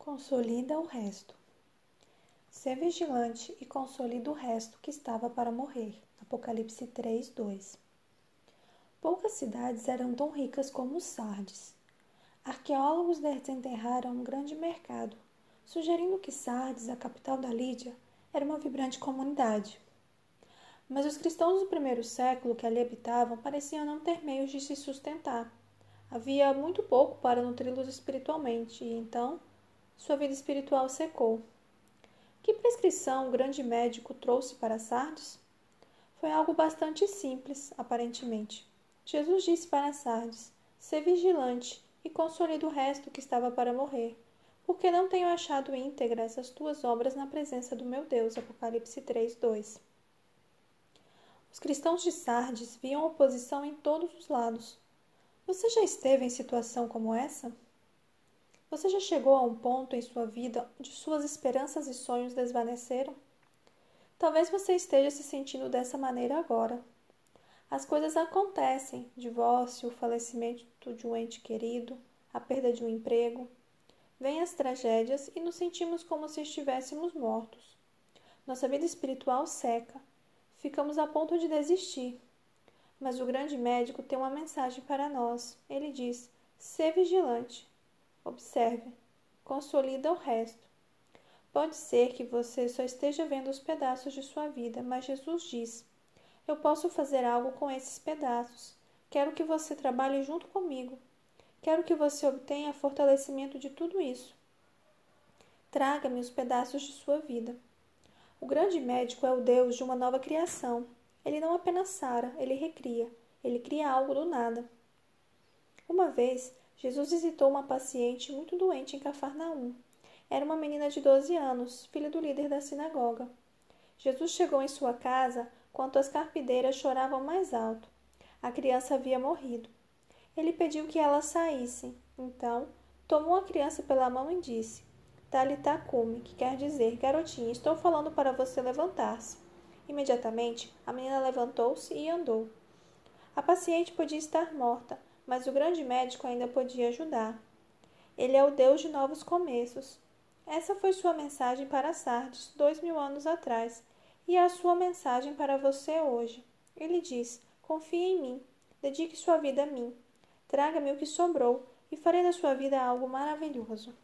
consolida o resto. Ser vigilante e consolida o resto que estava para morrer. Apocalipse 3, 2. Poucas cidades eram tão ricas como Sardes. Arqueólogos desenterraram um grande mercado, sugerindo que Sardes, a capital da Lídia, era uma vibrante comunidade. Mas os cristãos do primeiro século que ali habitavam pareciam não ter meios de se sustentar. Havia muito pouco para nutri-los espiritualmente, e então sua vida espiritual secou. Que prescrição o grande médico trouxe para Sardes? Foi algo bastante simples, aparentemente. Jesus disse para Sardes: Sê vigilante e consolida o resto que estava para morrer, porque não tenho achado íntegras as tuas obras na presença do meu Deus. Apocalipse 3, 2. Os cristãos de Sardes viam oposição em todos os lados. Você já esteve em situação como essa? Você já chegou a um ponto em sua vida onde suas esperanças e sonhos desvaneceram? Talvez você esteja se sentindo dessa maneira agora. As coisas acontecem: divórcio, o falecimento de um ente querido, a perda de um emprego. Vêm as tragédias e nos sentimos como se estivéssemos mortos. Nossa vida espiritual seca. Ficamos a ponto de desistir. Mas o grande médico tem uma mensagem para nós. Ele diz: "Sê vigilante. Observe, consolida o resto. Pode ser que você só esteja vendo os pedaços de sua vida, mas Jesus diz: Eu posso fazer algo com esses pedaços. Quero que você trabalhe junto comigo. Quero que você obtenha fortalecimento de tudo isso. Traga-me os pedaços de sua vida. O grande médico é o Deus de uma nova criação. Ele não apenas sara, ele recria. Ele cria algo do nada. Uma vez, Jesus visitou uma paciente muito doente em Cafarnaum. Era uma menina de 12 anos, filha do líder da sinagoga. Jesus chegou em sua casa quando as carpideiras choravam mais alto. A criança havia morrido. Ele pediu que ela saísse. Então, tomou a criança pela mão e disse: Talita cume, que quer dizer, garotinha, estou falando para você levantar-se. Imediatamente, a menina levantou-se e andou. A paciente podia estar morta, mas o grande médico ainda podia ajudar. Ele é o Deus de novos começos. Essa foi sua mensagem para Sardes dois mil anos atrás, e é a sua mensagem para você hoje. Ele diz: Confie em mim, dedique sua vida a mim, traga-me o que sobrou e farei da sua vida algo maravilhoso.